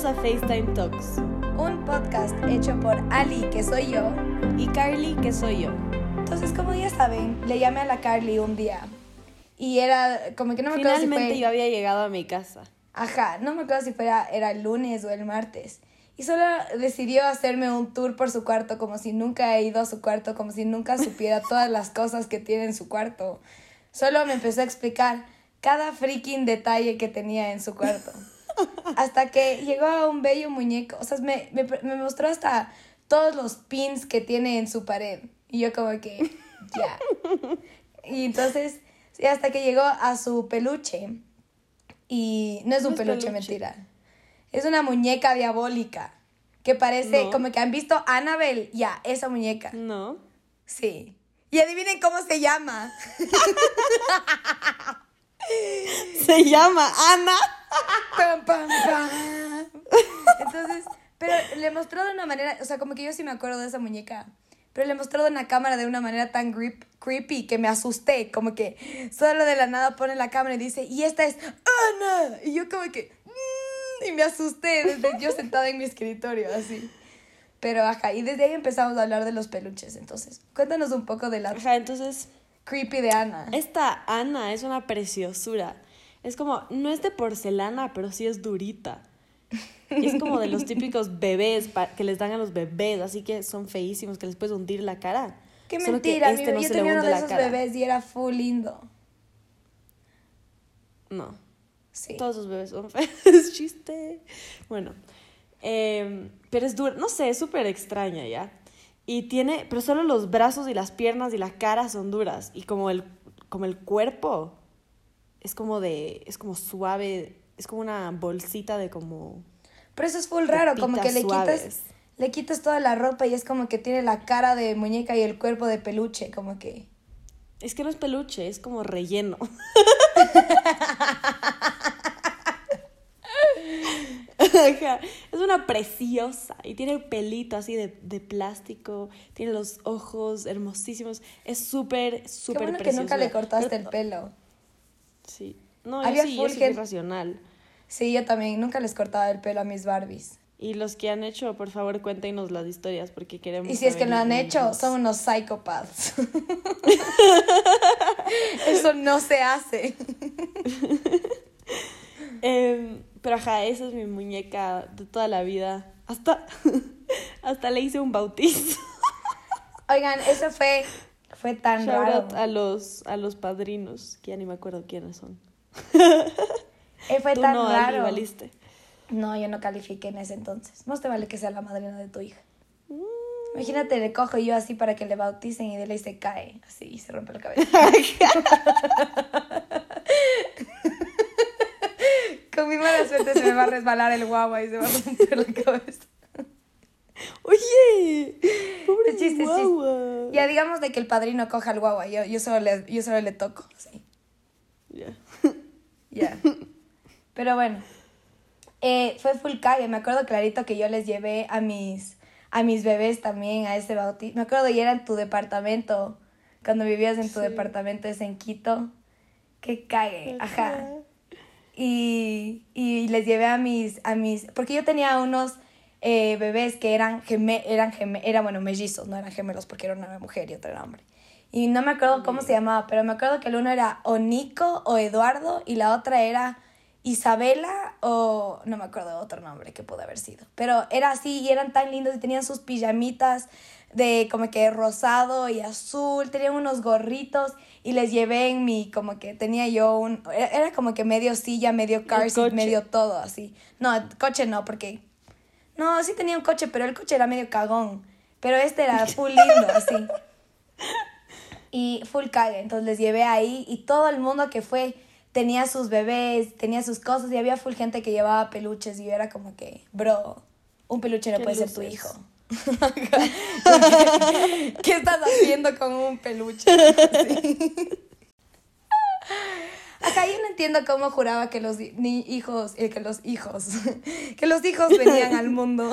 Bienvenidos a FaceTime Talks. Un podcast hecho por Ali, que soy yo. Y Carly, que soy yo. Entonces, como ya saben, le llamé a la Carly un día. Y era como que no me acuerdo Finalmente si fue... yo había llegado a mi casa. Ajá, no me acuerdo si fuera, era el lunes o el martes. Y solo decidió hacerme un tour por su cuarto, como si nunca he ido a su cuarto, como si nunca supiera todas las cosas que tiene en su cuarto. Solo me empezó a explicar cada freaking detalle que tenía en su cuarto. Hasta que llegó a un bello muñeco. O sea, me, me, me mostró hasta todos los pins que tiene en su pared. Y yo como que, ya. Y entonces, hasta que llegó a su peluche. Y no es un No peluche, peluche. mentira. Es una muñeca diabólica. Que parece No. como que han visto Annabelle. Ya, esa muñeca. No. Sí. Y adivinen cómo se llama. Se llama Ana. Pam, pam, pam. Entonces, pero le mostró de una manera, o sea, como que yo sí me acuerdo de esa muñeca, pero le mostró en la cámara de una manera tan grip- creepy que me asusté, como que solo de la nada pone la cámara y dice, y esta es Ana. Y yo como que, "Mm", y me asusté desde yo sentada en mi escritorio, así. Pero ajá, y desde ahí empezamos a hablar de los peluches, entonces. Cuéntanos un poco de la Ajá, entonces, creepy de Ana. esta Ana es una preciosura. Es como, no es de porcelana, pero sí es durita. Y es como de los típicos bebés que les dan a los bebés, así que son feísimos, que les puedes hundir la cara. Qué Solo que mentira, mi- este no yo se le tenía uno de esos cara. bebés y era full lindo. No. Sí. Todos los bebés son feos. Es chiste. Bueno. eh, pero es dura. No sé, es súper extraña ya. Y tiene. Pero solo los brazos y las piernas y la cara son duras. Y como el, como el cuerpo es como de. Es como suave. Es como una bolsita de como. Pero eso es full raro, como que le quitas, le quitas toda la ropa y es como que tiene la cara de muñeca y el cuerpo de peluche, como que. Es que no es peluche, es como relleno. Es una preciosa y tiene pelito así de, de plástico, tiene los ojos hermosísimos, es súper, súper bueno que preciosa. nunca le cortaste Pero- el pelo. Sí, no, Había yo sí, yo soy. Sí, yo también, nunca les cortaba el pelo a mis Barbies. Y los que han hecho, por favor, cuéntenos las historias porque queremos Y si es que lo han hecho, son unos psychopaths. Eso no se hace. Em, pero ajá, esa es mi muñeca de toda la vida. Hasta, hasta le hice un bautizo. Oigan, eso fue, fue tan Shout raro. out a los, a los padrinos, que ya ni me acuerdo quiénes son. Eh, fue Tú tan no, raro. valiste. No, yo no califiqué en ese entonces. Más te vale que sea la madrina de tu hija. Mm. Imagínate, le cojo yo así para que le bauticen y de ley se cae. Así, y se rompe la cabeza. Con mi mala suerte se me va a resbalar el guagua y se va a romper la cabeza. Oye, pobre chiste, chiste. guagua. Ya digamos de que el padrino coja al guagua, yo, yo, solo, le, yo solo le toco. Sí, Ya. ya. Pero bueno, eh, fue full cague. Me acuerdo clarito que yo les llevé a mis, a mis bebés también a ese bautizo. Me acuerdo y era en tu departamento, cuando vivías en tu Sí. departamento, es en Quito. Qué cague, ajá. Y, y les llevé a mis, a mis, porque yo tenía unos eh, bebés que eran, geme, eran, geme, eran, bueno, mellizos, no eran gemelos porque era una mujer y otro era hombre. Y no me acuerdo cómo se llamaba, pero me acuerdo que el uno era o Nico o Eduardo y la otra era Isabela o no me acuerdo otro nombre que pudo haber sido. Pero era así y eran tan lindos y tenían sus pijamitas de como que rosado y azul, tenían unos gorritos y les llevé en mi, como que tenía yo un, era, como que medio silla, medio car seat, medio todo así. No, coche no, porque, no, sí tenía un coche, pero el coche era medio cagón, pero este era full lindo, así. Y full cague, entonces les llevé ahí y todo el mundo que fue tenía sus bebés, tenía sus cosas y había full gente que llevaba peluches y yo era como que, bro, un peluche no puede ser tu hijo. ¿Qué estás haciendo con un peluche? Sí. Acá yo no entiendo cómo juraba que los ni hijos, eh, que los hijos, que los hijos venían al mundo.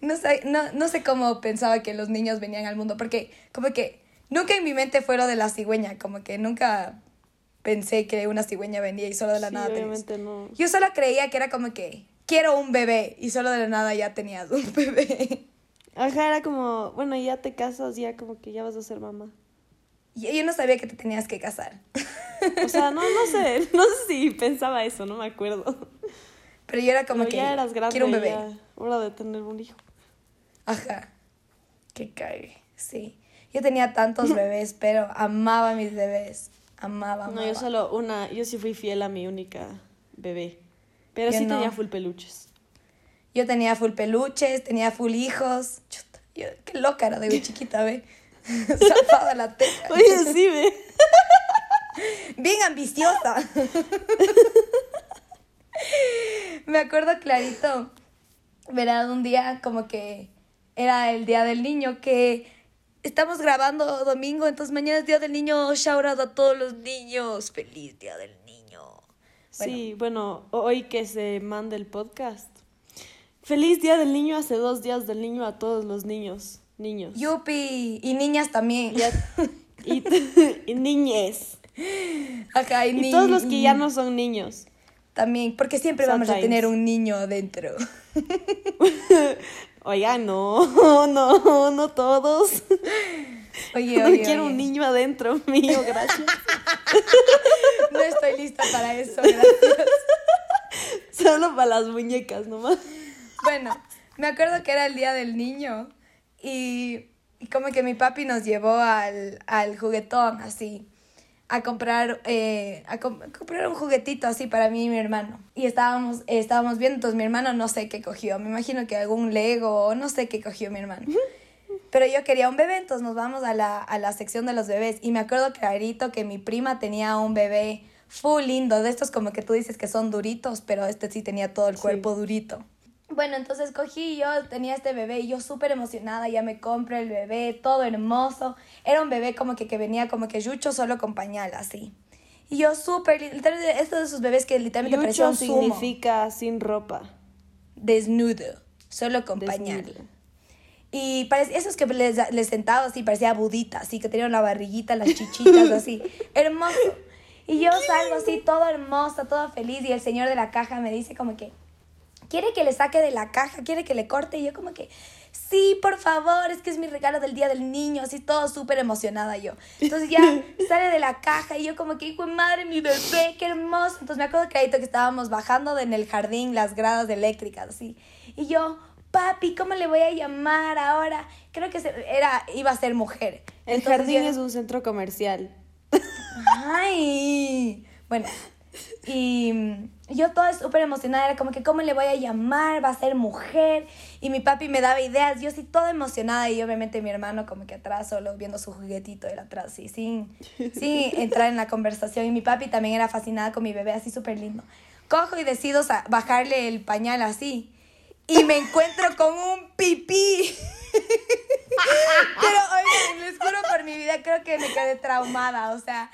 No sé, no, no sé cómo pensaba que los niños venían al mundo, porque como que nunca en mi mente fue lo de la cigüeña, como que nunca pensé que una cigüeña venía y solo de la Sí, nada tenía- obviamente no. Yo solo creía que era como que quiero un bebé. Y solo de la nada ya tenías un bebé. Ajá, era como, bueno, ya te casas, ya como que ya vas a ser mamá. Y yo no sabía que te tenías que casar. O sea, no, no sé, no sé si pensaba eso, no me acuerdo. Pero yo era como Pero que ya eras grande, quiero un bebé. ya, hora de tener un hijo. Ajá. Que cague, sí. Yo tenía tantos bebés, pero amaba a mis bebés. Amaba, amaba. No, yo solo una, yo sí fui fiel a mi única bebé. Pero Yo sí no. tenía full peluches. Yo tenía full peluches, tenía full hijos. Chuta, yo, qué loca era de chiquita, ve. Zafada la teca. Oye, sí, ve. Bien ambiciosa. Me acuerdo clarito, verá, un día como que era el día del niño que estamos grabando domingo, entonces mañana es día del niño, shout out a todos los niños, feliz día del niño. Sí, bueno, hoy que se mande el podcast. Feliz Día del Niño, hace dos días del niño a todos los niños. Niños. Yupi, y niñas también. Y, a- y, y niñes. Ajá, y, Y todos los que ya no son niños. También, porque siempre vamos a tener un niño adentro. Oiga, no, no, no todos. Oye, No oye, quiero oye. un niño adentro mío, gracias. No estoy lista para eso, gracias. Solo para las muñecas nomás. Bueno, me acuerdo que era el día del niño y, y como que mi papi nos llevó al, al juguetón así a comprar eh, a comprar un juguetito así para mí y mi hermano y estábamos eh, estábamos viendo entonces mi hermano no sé qué cogió me imagino que algún Lego o no sé qué cogió mi hermano pero yo quería un bebé entonces nos vamos a la, a la sección de los bebés y me acuerdo clarito que mi prima tenía un bebé full lindo de estos como que tú dices que son duritos pero este sí tenía todo el Sí. cuerpo durito bueno, entonces cogí, yo tenía este bebé y yo súper emocionada, ya me compré el bebé, todo hermoso. Era un bebé como que, que venía como que yucho solo con pañal, así. Y yo súper, literalmente, estos de esos bebés que literalmente parecía Yucho un sumo. significa sin ropa. Desnudo, solo con pañal. Y parecía, esos que les, les sentaba así, parecía budita, así, que tenían la barriguita, las chichitas, así. Hermoso. Y yo salgo así, todo hermosa, todo feliz, y el señor de la caja me dice como que, quiere que le saque de la caja, quiere que le corte, y yo como que, sí, por favor, es que es mi regalo del día del niño, así, todo súper emocionada yo. Entonces ya sale de la caja, y yo como que, hijo madre, mi bebé, qué hermoso. Entonces me acuerdo clarito que estábamos bajando en el jardín las gradas eléctricas, así. Y yo, papi, ¿cómo le voy a llamar ahora? Creo que era, iba a ser mujer. El Entonces jardín yo- es un centro comercial. Ay, bueno, y mm, yo toda súper emocionada, era como que, ¿cómo le voy a llamar? Va a ser mujer. Y mi papi me daba ideas, yo sí toda emocionada y obviamente mi hermano como que atrás, solo viendo su juguetito, él atrás, sí, sin, sin entrar en la conversación. Y mi papi también era fascinada con mi bebé, así súper lindo. Cojo y decido bajarle el pañal así. Y me encuentro con un pipí. Pero, oigan, les juro por mi vida, creo que me quedé traumada. O sea,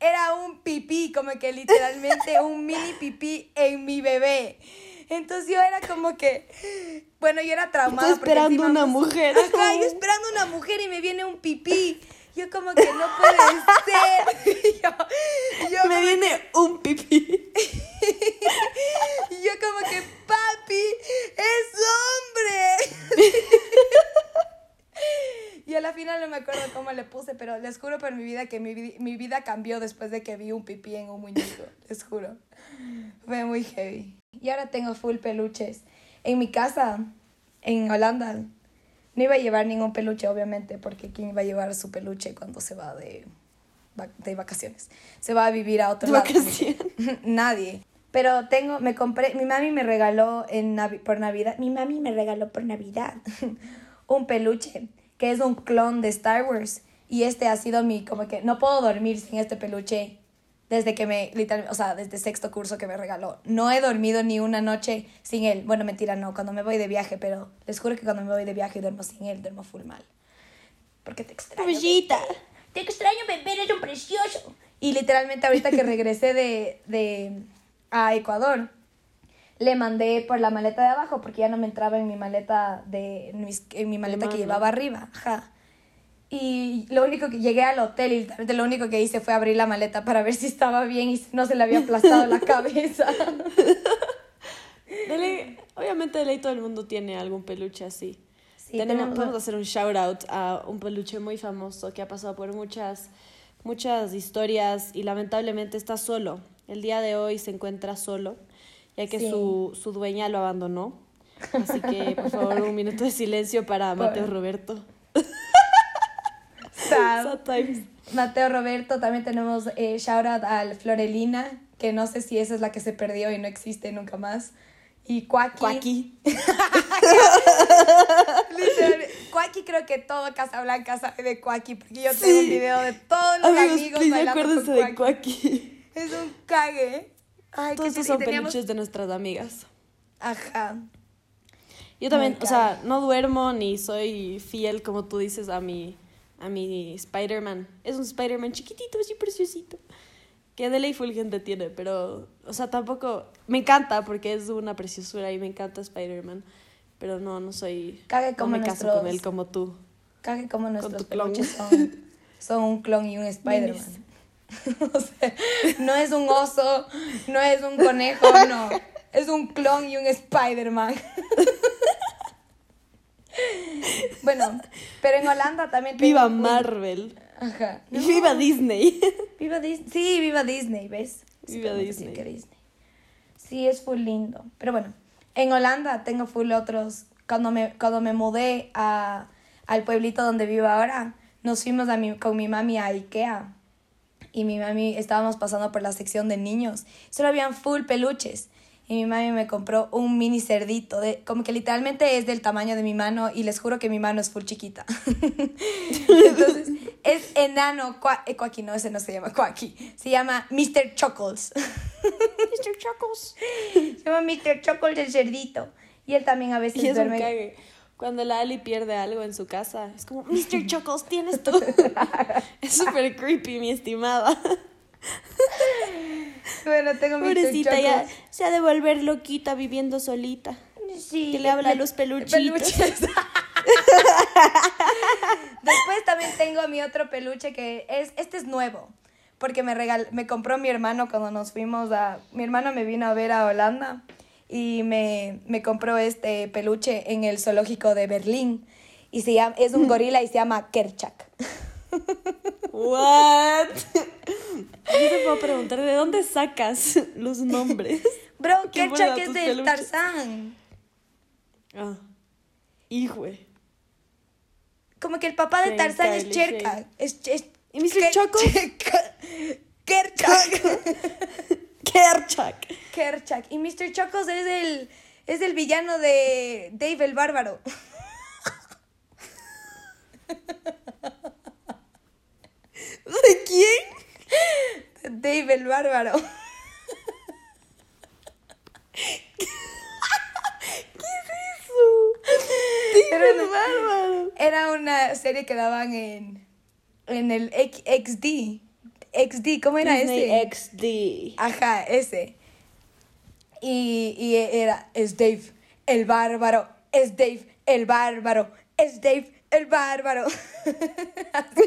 era un pipí, como que literalmente un mini pipí en mi bebé. Entonces yo era como que, bueno, yo era traumada. Porque esperando encima una mujer. Ajá, yo esperando una mujer y me viene un pipí. Yo como que no puede ser. yo, yo Me viene un pipí. y yo como que, papi, es hombre. y a la final no me acuerdo cómo le puse, pero les juro por mi vida que mi, mi vida cambió después de que vi un pipí en un muñeco. Les juro. Fue muy heavy. Y ahora tengo full peluches. En mi casa, en Holanda, no iba a llevar ningún peluche, obviamente, porque ¿quién iba a llevar su peluche cuando se va de, de vacaciones? Se va a vivir a otro De lado. vacaciones. Nadie. Pero tengo, me compré, mi mami me regaló en Navi- por Navidad, mi mami me regaló por Navidad un peluche que es un clon de Star Wars. Y este ha sido mi, como que no puedo dormir sin este peluche desde que me, literal, o sea, desde sexto curso que me regaló. No he dormido ni una noche sin él. Bueno, mentira, no, cuando me voy de viaje, pero les juro que cuando me voy de viaje y duermo sin él, duermo full mal. Porque te extraño. Pollita. Te extraño, bebé, eres un precioso. Y literalmente ahorita que regresé de, de a Ecuador, le mandé por la maleta de abajo porque ya no me entraba en mi maleta de en, mis- en mi maleta que llevaba arriba. Ajá. Y lo único que llegué al hotel y literalmente lo único que hice fue abrir la maleta para ver si estaba bien y no se le había aplastado la cabeza. De ley- obviamente de ley todo el mundo tiene algún peluche así. Sí, tenemos, tenemos- podemos hacer un shout out a un peluche muy famoso que ha pasado por muchas, muchas historias y lamentablemente está solo. El día de hoy se encuentra solo, ya que Sí. su, su dueña lo abandonó. Así que, por favor, un minuto de silencio para Mateo Roberto. Sad. Sad times. Mateo Roberto, también tenemos eh, shout out al Florelina, que no sé si esa es la que se perdió y no existe nunca más. Y Cuaki. Cuaki. Cuaki creo que todo Casablanca sabe de Cuaki, porque yo tengo un video de todos los Amigos, amigos please, bailando con de Cuaki. Es un cague. Ay, Todos sí, son teníamos- peluches de nuestras amigas. Ajá. Yo también, Muy o sea, no duermo ni soy fiel, como tú dices, a mi, a mi Spider-Man. Es un Spider-Man chiquitito, así preciosito. Que de ley fulgente tiene, pero, o sea, tampoco... Me encanta porque es una preciosura y me encanta Spider-Man. Pero no, no soy... Cague no como me caso con él como tú. Cague como nuestros peluches son, son un clon y un Spider-Man. o sea, no es un oso, no es un conejo, no. Es un clon y un Spider-Man. bueno, pero en Holanda también Viva un- Marvel. Ajá. Viva Disney. Viva Disney. Sí, viva Disney, ¿ves? Viva Disney. que Disney. Sí, es full lindo. Pero bueno, en Holanda tengo full otros. Cuando me, cuando me mudé a, al pueblito donde vivo ahora, nos fuimos a mi, con mi mami a Ikea. Y mi mami, estábamos pasando por la sección de niños. Solo habían full peluches. Y mi mami me compró un mini cerdito, de, como que literalmente es del tamaño de mi mano y les juro que mi mano es full chiquita. Entonces, es enano, cua, eh, no, ese no se llama Cuaki, se llama Mr. Chuckles. Mr. Chuckles. se llama Mr. Chuckles el cerdito. Y él también a veces Y es un duerme. cague. Cuando la Ali pierde algo en su casa, es como, Mr. Chuckles, tienes tú. es súper creepy, mi estimada. Bueno, tengo Mr. Pobrecita, ya se ha de volver loquita viviendo solita. Sí, Que le habla a los peluchitos. peluches. Después también tengo mi otro peluche que es, este es nuevo, porque me, regal, me compró mi hermano cuando nos fuimos a, mi hermano me vino a ver a Holanda y me, me compró este peluche en el zoológico de Berlín y se llama, es un gorila y se llama Kerchak. What? Yo te puedo preguntar, ¿de dónde sacas los nombres? Bro, Qué Kerchak buena es del peluches. Tarzán. Ah, híjole. Como que el papá de Tarzán es Cherka. Es, es, ¿Y Mr. Ke-? Cherka- Kerchak. Kerchak. Kerchak. Y Mr. Chuckles es el, es el villano de Dave el Bárbaro. ¿De quién? Dave el Bárbaro. Era Era, bárbaro. era una serie que daban en, en el XD. XD, ¿cómo era Disney ese? XD. Ajá, ese. Y, y era, es Dave el Bárbaro, es Dave el Bárbaro, es Dave el Bárbaro.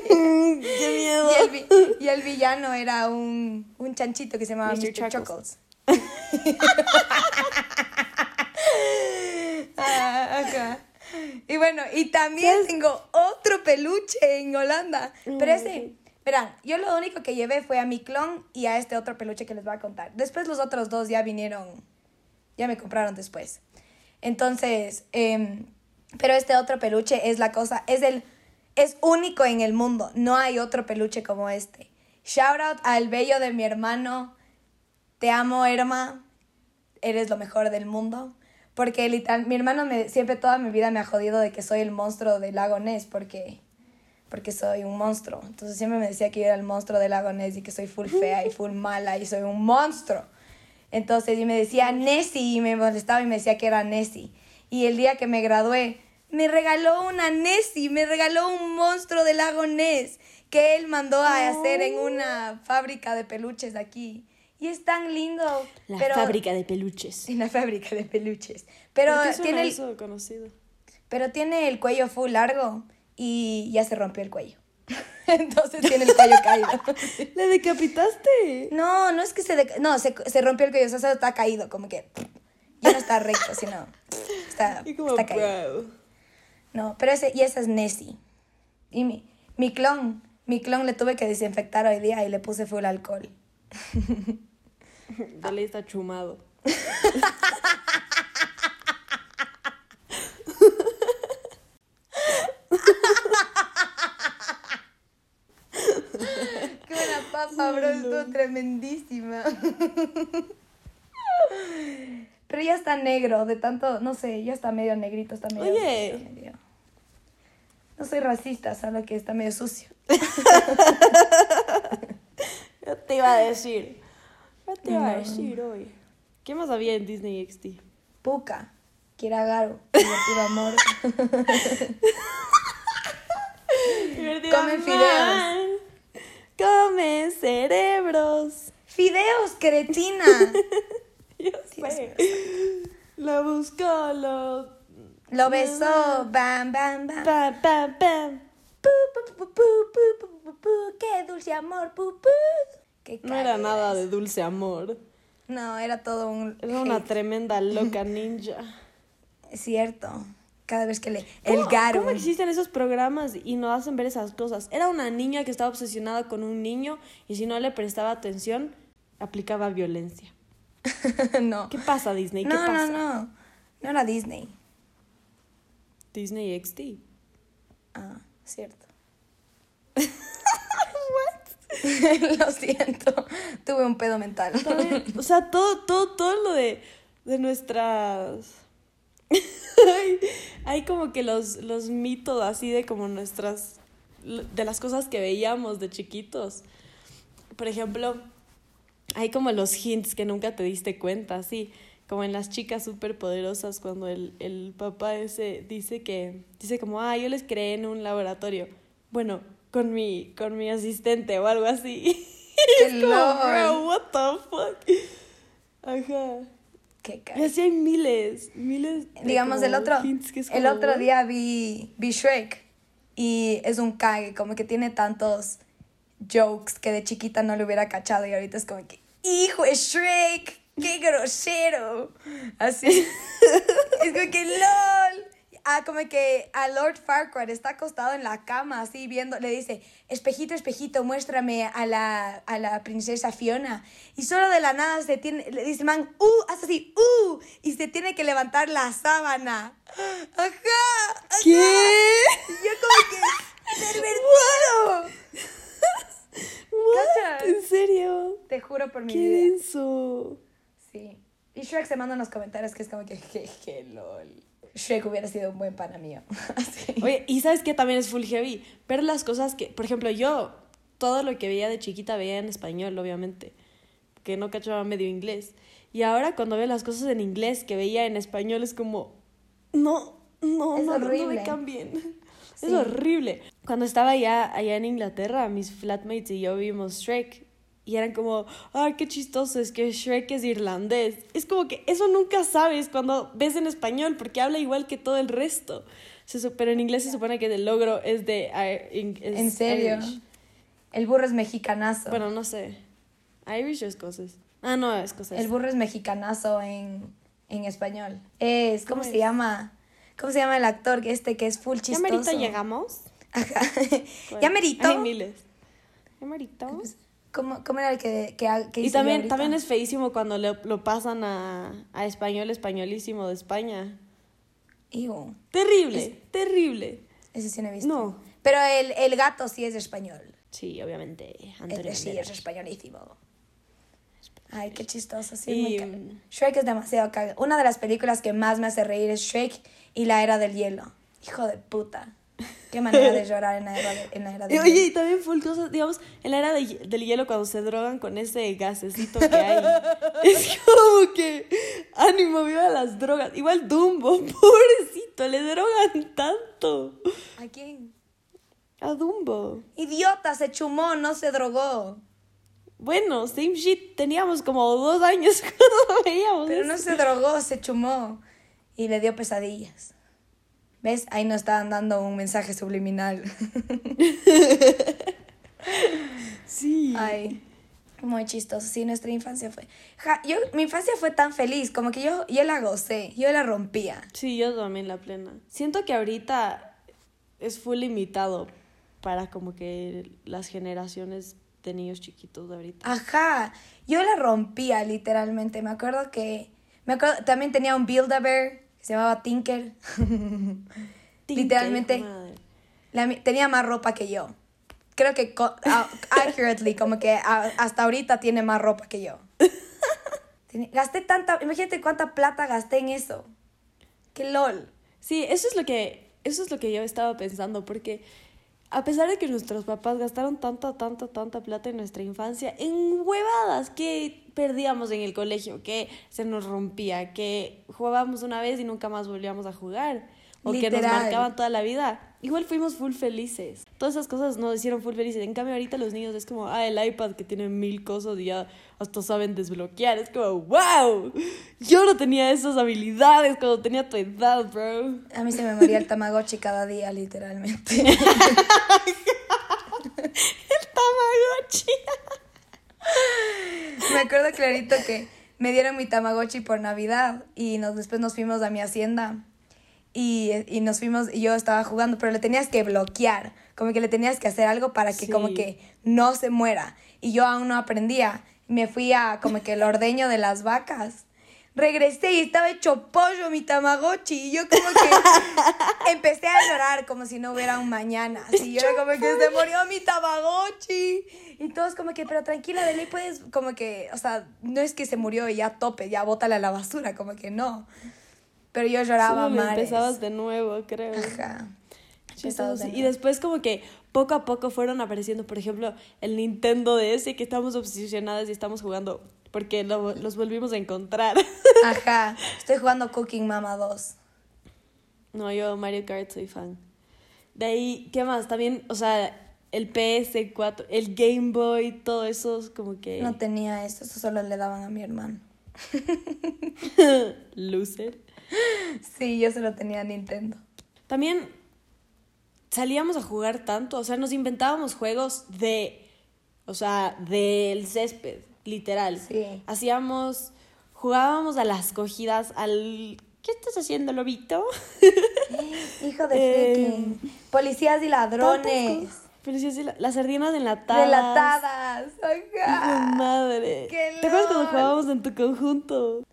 Mm, ¡Qué miedo! Y el, vi- y el villano era un, un chanchito que se llamaba Mr. Mr. Chuckles. Ah, ajá. Y bueno, y también tengo otro peluche en Holanda. Pero ese, verán, yo lo único que llevé fue a mi clon y a este otro peluche que les voy a contar. Después los otros dos ya vinieron, ya me compraron después. Entonces, em, pero este otro peluche es la cosa, es el, es único en el mundo. No hay otro peluche como este. Shout out al bello de mi hermano. Te amo, Irma. Eres lo mejor del mundo. Porque literal, mi hermano me, siempre toda mi vida me ha jodido de que soy el monstruo del lago Ness porque, porque soy un monstruo. Entonces siempre me decía que yo era el monstruo del lago Ness y que soy full fea y full mala y soy un monstruo. Entonces y me decía Nessie y me molestaba y me decía que era Nessie. Y el día que me gradué, me regaló una Nessie, me regaló un monstruo del lago Ness que él mandó a hacer en una fábrica de peluches aquí. Y es tan lindo. La pero, fábrica de peluches. En la fábrica de peluches. Pero ¿Por qué suena tiene, el, eso conocido? pero tiene el cuello full largo y ya se rompió el cuello. Entonces tiene el cuello caído. ¿Le decapitaste? No, no es que se... deca- no, se, se rompió el cuello, o sea, está caído, como que... Ya no está recto, sino está, está caído. No, pero ese, y esa es Nessie. Y mi, mi clon, mi clon le tuve que desinfectar hoy día y le puse full alcohol. De ley está chumado. Qué buena papa, bro, estuvo tremendísima. Pero ya está negro, de tanto, no sé, ya está medio negrito, está medio... Oye. No soy racista, solo que está medio sucio. Yo te iba a decir. Yo te iba a decir hoy. ¿Qué más había en Disney XD? Puka, Kiragaru, divertido amor. Divertido Comen man. fideos. Comen cerebros. Fideos, cretina. Yo sé. Lo buscó, lo. Lo besó. Bam, bam, bam. Bam, bam, bam. Pu, pu, pu, qué dulce amor. Qué no era nada de dulce amor. No, era todo un. Era una tremenda loca ninja. Es cierto. Cada vez que le. El Garo. ¿Cómo existen esos programas y nos hacen ver esas cosas? Era una niña que estaba obsesionada con un niño y si no le prestaba atención, aplicaba violencia. no. ¿Qué pasa, Disney? ¿Qué no, pasa? no, no. No era Disney. Disney XD. Ah, cierto. Lo siento. Tuve un pedo mental. O sea, todo, todo, todo lo de, de nuestras... hay, hay como que los, los mitos así de como nuestras... de las cosas que veíamos de chiquitos. Por ejemplo, hay como los hints que nunca te diste cuenta, así como en las chicas súper poderosas cuando el, el papá ese dice que, dice como, ah, yo les creé en un laboratorio. Bueno, con mi, con mi asistente o algo así. ¡Qué es como, bro, what the fuck. Ajá. Qué Y cara. así hay miles, miles de Digamos, el otro, el otro día vi, vi Shrek y es un cague, como que tiene tantos jokes que de chiquita no le hubiera cachado y ahorita es como que, hijo es Shrek, qué grosero. Así. es como que lol. Ah, como que a Lord Farquaad está acostado en la cama, así viendo, le dice, espejito, espejito, muéstrame a la, a la princesa Fiona. Y solo de la nada se tiene, le dice, man, uh, hace así, uh, y se tiene que levantar la sábana. Ajá. ajá. ¿Qué? Y yo como que, pervertido. What? ¿En serio? Te juro por mi ¿Qué vida. denso? Sí. Y Shrek se manda en los comentarios que es como que, jeje, lol. Shrek hubiera sido un buen pana mío. Así. Oye, y sabes que también es full heavy. Ver las cosas que, por ejemplo, yo todo lo que veía de chiquita veía en español, obviamente, que no cachaba medio inglés. Y ahora cuando veo las cosas en inglés que veía en español es como, no, no, Es no, no, no horrible. me cambien. Es Sí. horrible. Cuando estaba allá, allá en Inglaterra, mis flatmates y yo vimos Shrek. Y eran como, ay, qué chistoso, es que Shrek es irlandés. Es como que eso nunca sabes cuando ves en español, porque habla igual que todo el resto. Se pero en inglés se supone que el logro es de... Es ¿En serio? Irish. El burro es mexicanazo. Bueno, no sé. Irish o escocés. Ah, no, escocés. El burro es mexicanazo en, en español. Es, ¿cómo, ¿Cómo se es? llama? ¿Cómo se llama el actor que este que es full ¿Ya chistoso? merito llegamos? Ajá. ¿Ya merito? Hay miles. ¿Ya merito? ¿Cómo, cómo era el que, que, que Y hice también, también es feísimo cuando lo, lo pasan a, a español españolísimo de España. Iu, Terrible, terrible. ese sí no he visto. No. Pero el, el gato sí es español. Sí, obviamente. Antonio sí Banderas. es españolísimo. Ay, qué chistoso. Sí, Y, muy mm, Shrek es demasiado caga. Una de las películas que más me hace reír es Shrek y la era del hielo. Hijo de puta. Qué manera de llorar en la era, de- en la era del Oye, hielo. y también full cosas, digamos, en la era de del hielo cuando se drogan con ese gasecito que hay. es como que, ánimo, viva las drogas. Igual Dumbo, pobrecito, le drogan tanto. ¿A quién? A Dumbo. Idiota, se chumó, no se drogó. Bueno, same shit, teníamos como dos años cuando veíamos Pero eso. no se drogó, se chumó. Y le dio pesadillas. ¿Ves? Ahí nos estaban dando un mensaje subliminal. Sí. Ay. Muy chistoso, sí, nuestra infancia fue. Ja, yo, mi infancia fue tan feliz, como que yo, yo la gocé, yo la rompía. Sí, yo también la plena. Siento que ahorita es full limitado para como que las generaciones de niños chiquitos de ahorita. Ajá, yo la rompía literalmente. Me acuerdo que, me acuerdo, también tenía un Build-A-Bear se llamaba Tinker. literalmente, la mi- tenía más ropa que yo. Creo que co- a- accurately, como que a- hasta ahorita tiene más ropa que yo. Gasté tanta, imagínate cuánta plata gasté en eso. Qué lol. Sí, eso es lo que eso es lo que yo estaba pensando porque a pesar de que nuestros papás gastaron tanta tanta tanta plata en nuestra infancia en huevadas que perdíamos en el colegio, que se nos rompía, que jugábamos una vez y nunca más volvíamos a jugar o que nos marcaban toda la vida. Igual fuimos full felices. Todas esas cosas nos hicieron full felices. En cambio, ahorita los niños es como, ah, el iPad que tiene mil cosas y ya hasta saben desbloquear. Es como, wow, yo no tenía esas habilidades cuando tenía tu edad, bro. A mí se me moría el Tamagotchi cada día, literalmente. El Tamagotchi. Me acuerdo clarito que me dieron mi Tamagotchi por Navidad y nos, después nos fuimos a mi hacienda y, y nos fuimos y yo estaba jugando, pero le tenías que bloquear, como que le tenías que hacer algo para que Sí. como que no se muera. Y yo aún no aprendía. Me fui a como que el ordeño de las vacas. Regresé y estaba hecho pollo mi Tamagotchi. Y yo como que empecé a llorar como si no hubiera un mañana. Así yo era como que se murió mi Tamagotchi. Y todos como que, pero tranquila, de ley puedes, como que, o sea, no es que se murió y ya tope, ya bótala a la basura, como que no. Pero yo lloraba mares. empezabas de nuevo, creo. Ajá. Chistoso, de. Y después como que poco a poco fueron apareciendo, por ejemplo, el Nintendo DS, que estamos obsesionadas y estamos jugando porque lo- los volvimos a encontrar. Ajá. Estoy jugando Cooking Mama 2. No, yo Mario Kart soy fan. De ahí, ¿qué más? También, o sea, el PS4, el Game Boy, todo eso es como que... No tenía eso, eso solo le daban a mi hermano. Loser. Sí, yo solo tenía Nintendo. También salíamos a jugar tanto, o sea, nos inventábamos juegos de, o sea, del césped, literal. Sí. Hacíamos, jugábamos a las cogidas, al... ¿Qué estás haciendo, lobito? Hijo de Eh. Policías y ladrones. sí, sí, la- las sardinas enlatadas. Ajá. madre. ¡Qué ¿Te acuerdas cuando jugábamos en tu conjunto?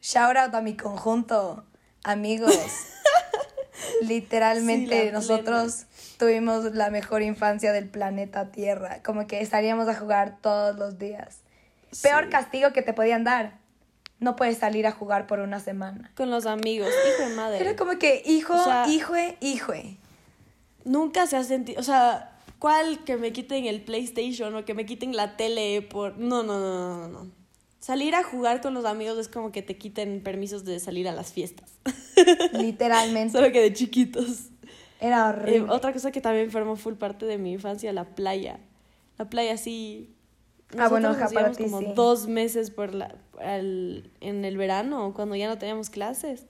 Shout out a mi conjunto, amigos. Literalmente Sí, nosotros tuvimos la mejor infancia del planeta Tierra. Como que salíamos a jugar todos los días. Peor castigo que te podían dar. No puedes salir a jugar por una semana. Con los amigos. Hijo de madre. Era como que hijo, O sea- hijo, hijo. Nunca se ha sentido, o sea, ¿cuál que me quiten el PlayStation o que me quiten la tele por... No, no, no, no, no. Salir a jugar con los amigos es como que te quiten permisos de salir a las fiestas. Literalmente. Solo que de chiquitos. Era Eh, horrible. otra cosa que también formó full parte de mi infancia, la playa. La playa sí. Ah, bueno, nosotros nos para íbamos ti como sí. dos meses por la, al- en el verano, cuando ya no teníamos clases.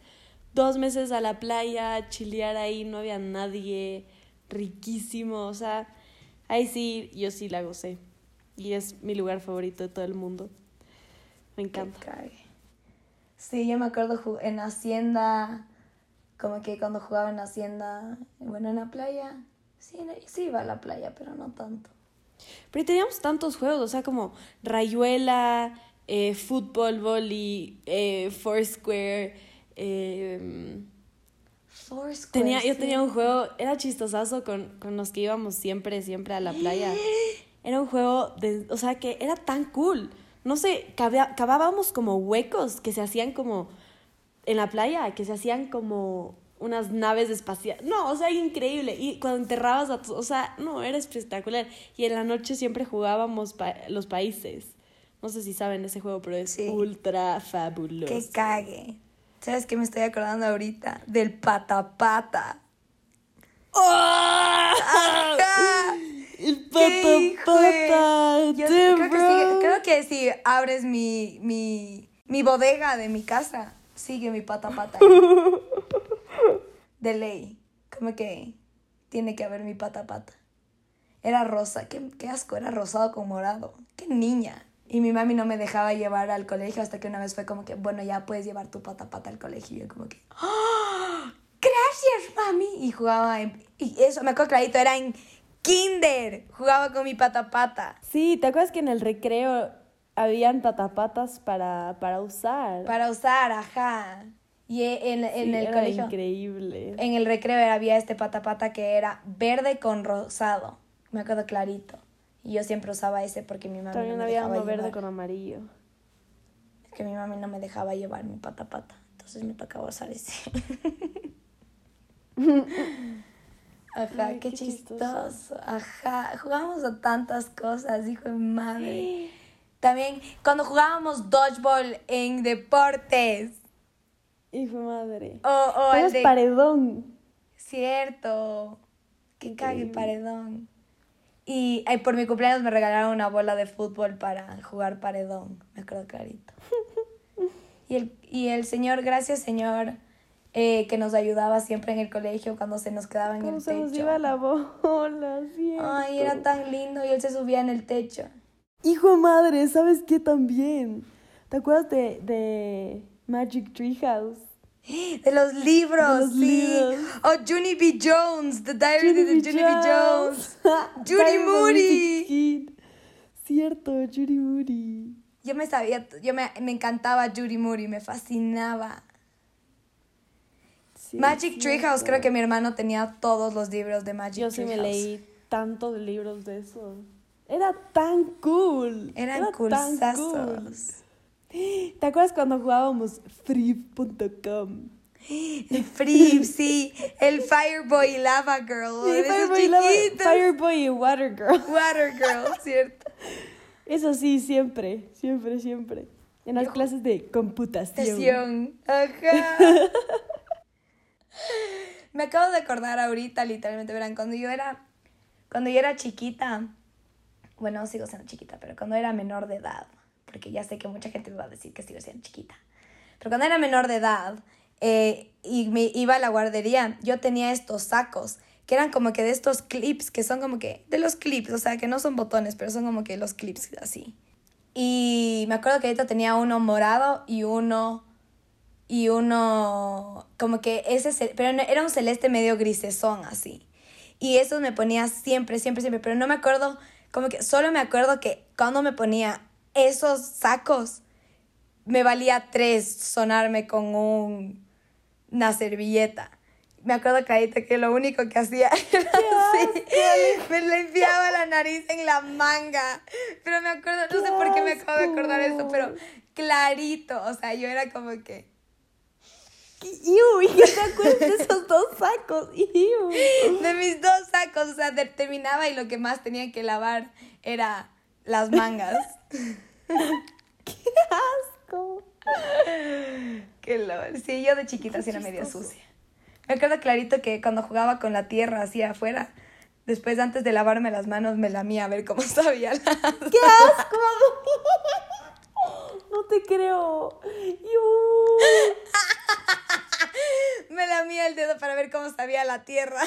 Dos meses a la playa, chilear ahí, no había nadie, riquísimo, o sea, ahí sí, yo sí la gocé. Y es mi lugar favorito de todo el mundo. Me encanta. cague. Sí, yo me acuerdo en Hacienda, como que cuando jugaba en Hacienda, bueno, en la playa, sí, sí iba a la playa, pero no tanto. Pero teníamos tantos juegos, o sea, como rayuela, eh, fútbol, volley, eh, foursquare. eh, Foursquare, tenía, yo tenía un juego, era chistosazo con, con los que íbamos siempre, siempre a la playa. Era un juego, de, o sea, que era tan cool. No sé, cavábamos como huecos que se hacían como en la playa, que se hacían como unas naves espaciales. No, o sea, increíble. Y cuando enterrabas a o sea, no, era espectacular. Y en la noche siempre jugábamos pa- los países. No sé si saben ese juego, pero es Sí. ultra fabuloso. Que cague. ¿Sabes qué me estoy acordando ahorita? Del patapata. ¡Ah! ¡Ah! El ¡Qué pata pata. Yo creo, que sigue- creo que si abres mi, mi, mi bodega de mi casa, sigue mi pata pata. De ley. Como que tiene que haber mi pata pata. Era rosa. Qué, qué asco, era rosado con morado. Qué niña. Y mi mami no me dejaba llevar al colegio hasta que una vez fue como que, bueno, ya puedes llevar tu pata pata al colegio. Y yo como que, ¡Oh! gracias, mami. Y jugaba, en- y eso, me acuerdo clarito, era en kinder. Jugaba con mi pata pata. Sí, ¿te acuerdas que en el recreo habían patapatas para, para usar? Para usar, ajá. Y e- en, en Sí, el era colegio, increíble. en el recreo había este pata pata que era verde con rosado. Me acuerdo clarito. Y yo siempre usaba ese porque mi mami También no me había dejaba uno verde con amarillo. que mi mami no me dejaba llevar mi pata pata. Entonces me tocaba usar ese. Ajá, Ay, qué, qué chistoso. chistoso. Ajá, jugábamos a tantas cosas, hijo de madre. También cuando jugábamos dodgeball en deportes. Hijo de madre. O, o Todo el de... paredón. Cierto. Que cague paredón. Y ay, por mi cumpleaños me regalaron una bola de fútbol para jugar paredón. Me acuerdo clarito. Y el, y el señor, gracias señor, eh, que nos ayudaba siempre en el colegio cuando se nos quedaba en ¿Cómo el se nos techo. iba la bola? Ay, era tan lindo y él se subía en el techo. Hijo de madre, ¿sabes qué también? ¿Te acuerdas de, de Magic Treehouse? De los libros, De los sí. libros. O Junie B. Jones, The Diary de B. Junie B. Jones. Judy Moody. Cierto, Judy Moody. Yo me sabía, yo me, me encantaba Judy Moody, me fascinaba. Sí, Magic Treehouse, cierto. creo que mi hermano tenía todos los libros de Magic Yo sí me leí tantos libros de eso. Era tan cool. Eran Era tan cool. ¿Te acuerdas cuando jugábamos free.com? El Free, sí. El Fireboy y Lava Girl. Sí, Fireboy, y Lava-. Fireboy y Water Girl. Water Girl, ¿cierto? Eso sí, siempre, siempre, siempre. En las Yo- clases de computación. Ajá. Me acabo de acordar ahorita, literalmente, verán, cuando yo era, cuando yo era chiquita, bueno, sigo siendo chiquita, pero cuando era menor de edad, porque ya sé que mucha gente me va a decir que sigo siendo chiquita, pero cuando era menor de edad eh, y me iba a la guardería, yo tenía estos sacos que eran como que de estos clips, que son como que, de los clips, o sea, que no son botones, pero son como que los clips así. Y me acuerdo que ahorita tenía uno morado y uno y uno como que ese pero era un celeste medio grisesón así. Y esos me ponía siempre, siempre, siempre, pero no me acuerdo como que solo me acuerdo que cuando me ponía esos sacos me valía tres sonarme con un, una servilleta. Me acuerdo clarito que lo único que hacía era así. Me limpiaba la nariz en la manga. Pero me acuerdo, no sé por qué me acabo de acordar eso, pero clarito. O sea, yo era como que. ¡Iu! ¿Y qué te acuerdas de esos dos sacos? ¡Iu! De mis dos sacos, o sea, terminaba y lo que más tenía que lavar era las mangas. ¡Qué asco! Qué lo- Sí, yo de chiquita sí era medio chistoso. sucia. Me acuerdo clarito que cuando jugaba con la tierra así afuera, después antes de lavarme las manos me lamía a ver cómo sabía la... ¡Qué asco! No te creo. ¡Iu! El dedo para ver cómo sabía la tierra.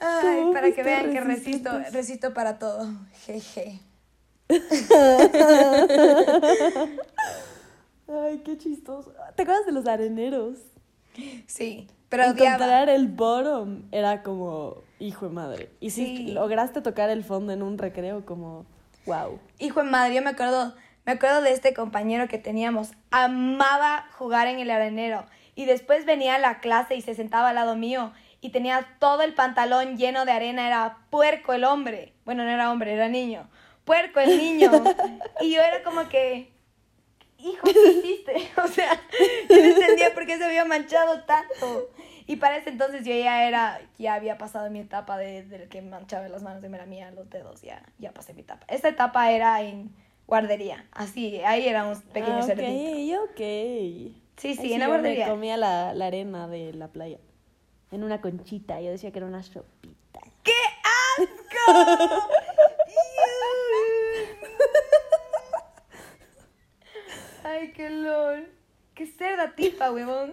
Ay, ¿Cómo para que vean que resisto, resisto para todo. Jeje. Ay, qué chistoso. ¿Te acuerdas de los areneros? Sí, pero. Encontrar el bottom era como hijo de madre. Y si Sí. lograste tocar el fondo en un recreo, como wow. Hijo de madre, yo me acuerdo, me acuerdo de este compañero que teníamos. Amaba jugar en el arenero. Y después venía a la clase y se sentaba al lado mío. Y tenía todo el pantalón lleno de arena. Era puerco el hombre. Bueno, no era hombre, era niño. Puerco el niño. y yo era como que, hijo, ¿qué hiciste? O sea, yo no entendía por qué se había manchado tanto. Y para ese entonces yo ya era, ya había pasado mi etapa de, del que manchaba las manos y me lamía los dedos, ya, ya pasé mi etapa. Esta etapa era en guardería, así, ahí era un pequeño ah, cerdito. ok, ok. Sí, sí, en la yo guardería. Me comía la, la arena de la playa. En una conchita. Yo decía que era una sopita. ¡Qué asco! Ay, qué lol. Qué cerda tipa, huevón.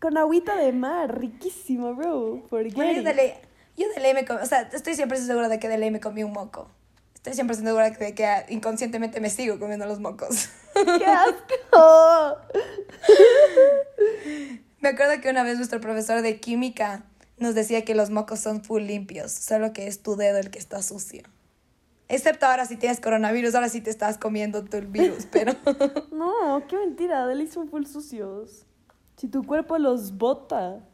Con agüita de mar. Riquísimo, bro. Forget Bueno, it. dale. Yo de ley me comí, o sea, estoy siempre segura de que de ley me comí un moco. Estoy siempre segura de que inconscientemente me sigo comiendo los mocos. ¡Qué asco! me acuerdo que una vez nuestro profesor de química nos decía que los mocos son full limpios, solo que es tu dedo el que está sucio. Excepto ahora si tienes coronavirus, ahora sí te estás comiendo tu virus, pero... no, qué mentira, de son full sucios. Si tu cuerpo los bota,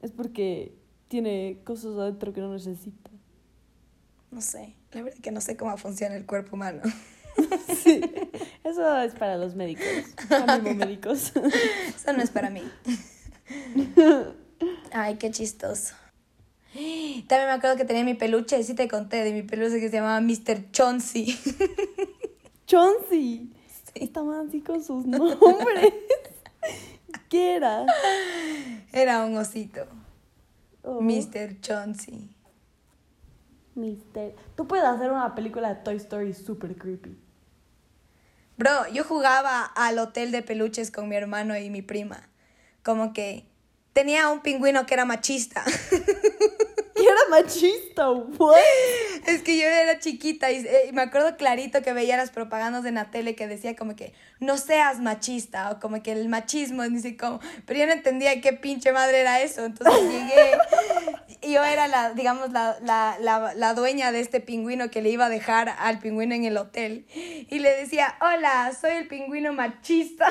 es porque tiene cosas adentro que no necesita. No sé, la verdad que no sé cómo funciona el cuerpo humano. Sí, eso es para los médicos, ánimo médicos. Eso no es para mí. Ay, qué chistoso. También me acuerdo que tenía mi peluche, sí te conté, de mi peluche que se llamaba Mr. Chauncey. Chauncey. Sí. Estaban así con sus nombres. ¿Qué era? Era un osito. Oh. Mr. Chauncey. Tú puedes hacer una película de Toy Story super creepy. Bro, yo jugaba al hotel de peluches con mi hermano y mi prima. Como que tenía un pingüino que era machista. ¿Qué era machista? What? Es que yo era chiquita eh, y, me acuerdo clarito que veía las propagandas de la tele que decía como que no seas machista o como que el machismo, dice como, pero yo no entendía qué pinche madre era eso. Entonces llegué yo era la, digamos, la, la, la, la dueña de este pingüino que le iba a dejar al pingüino en el hotel y le decía, hola, soy el pingüino machista.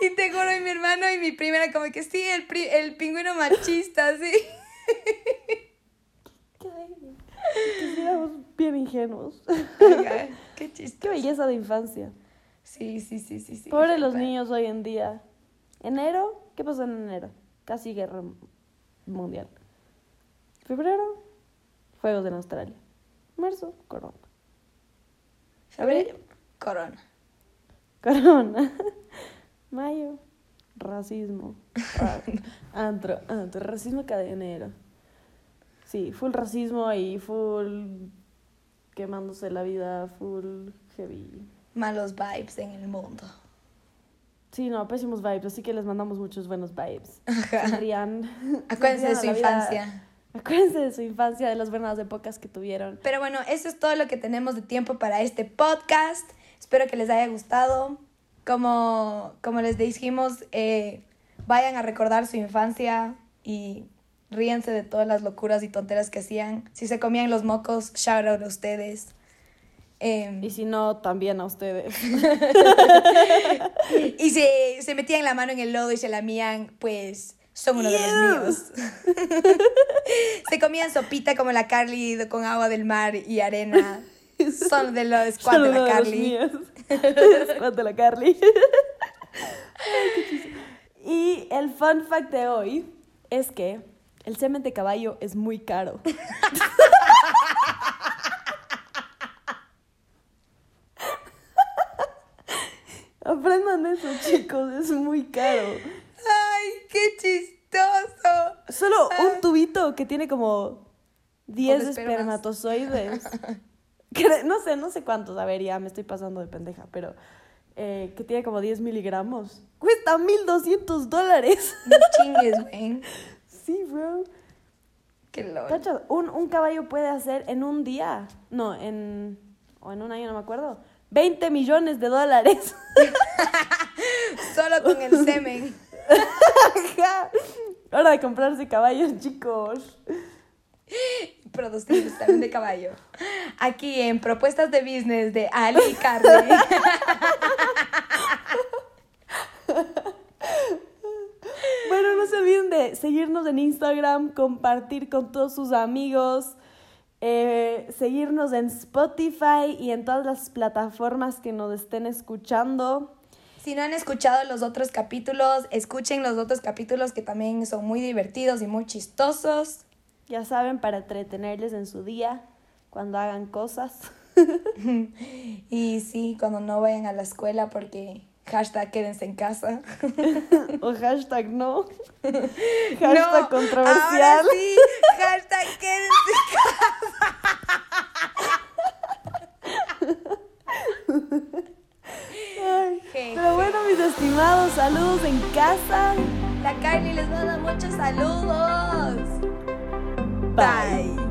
y te juro, y mi hermano y mi prima era como que sí, el, el pingüino machista, sí. Qué éramos bien ingenuos. qué chiste. Qué belleza de infancia. Sí, sí, sí, sí. sí Pobre los niños hoy en día. ¿Enero? ¿Qué pasó en enero? Casi guerra mundial. Febrero, fuegos en Australia. Marzo, corona. Febrero, corona. Corona. Mayo, racismo. Antro, antro, racismo cadenero. Sí, full racismo y full quemándose la vida, full heavy. Malos vibes en el mundo. Sí, no, pésimos vibes, así que les mandamos muchos buenos vibes. Rían. Acuérdense de su infancia. Acuérdense de su infancia, de las buenas épocas que tuvieron. Pero bueno, eso es todo lo que tenemos de tiempo para este podcast. Espero que les haya gustado. Como, como les dijimos, eh, vayan a recordar su infancia y ríense de todas las locuras y tonteras que hacían. Si se comían los mocos, shout out a ustedes. Em, y si no, también a ustedes. y si se metían la mano en el lodo y se lamían, pues son uno de los míos. se comían sopita como la Carly con agua del mar y arena. Son de los squad de la Carly. squad de la Carly. y el fun fact de hoy es que el semen de caballo es muy caro. Aprendan eso, chicos, es muy caro. ¡Ay, qué chistoso! Solo un ah. tubito que tiene como 10 espermatozoides no sé, no sé cuántos, a ver, ya me estoy pasando de pendeja, pero eh, que tiene como 10 miligramos. Cuesta 1200 dólares. No chingues, güey. Sí, bro. Qué loco. Un, un caballo puede hacer en un día, no, en, o en un año, no me acuerdo, 20 millones de dólares. Solo con el semen. Hora de comprarse caballos, chicos producidos también de caballo. Aquí en Propuestas de Business de Ali y. Bueno, no se olviden de seguirnos en Instagram, compartir con todos sus amigos, eh, seguirnos en Spotify y en todas las plataformas que nos estén escuchando. Si no han escuchado los otros capítulos, escuchen los otros capítulos que también son muy divertidos y muy chistosos. Ya saben, para entretenerles en su día, cuando hagan cosas. y sí, cuando no vayan a la escuela porque hashtag quédense en casa. o hashtag no. Hashtag controversial. sí, hashtag quédense en casa. pero bueno, mis estimados saludos en casa. La Kylie les manda muchos saludos. Bye.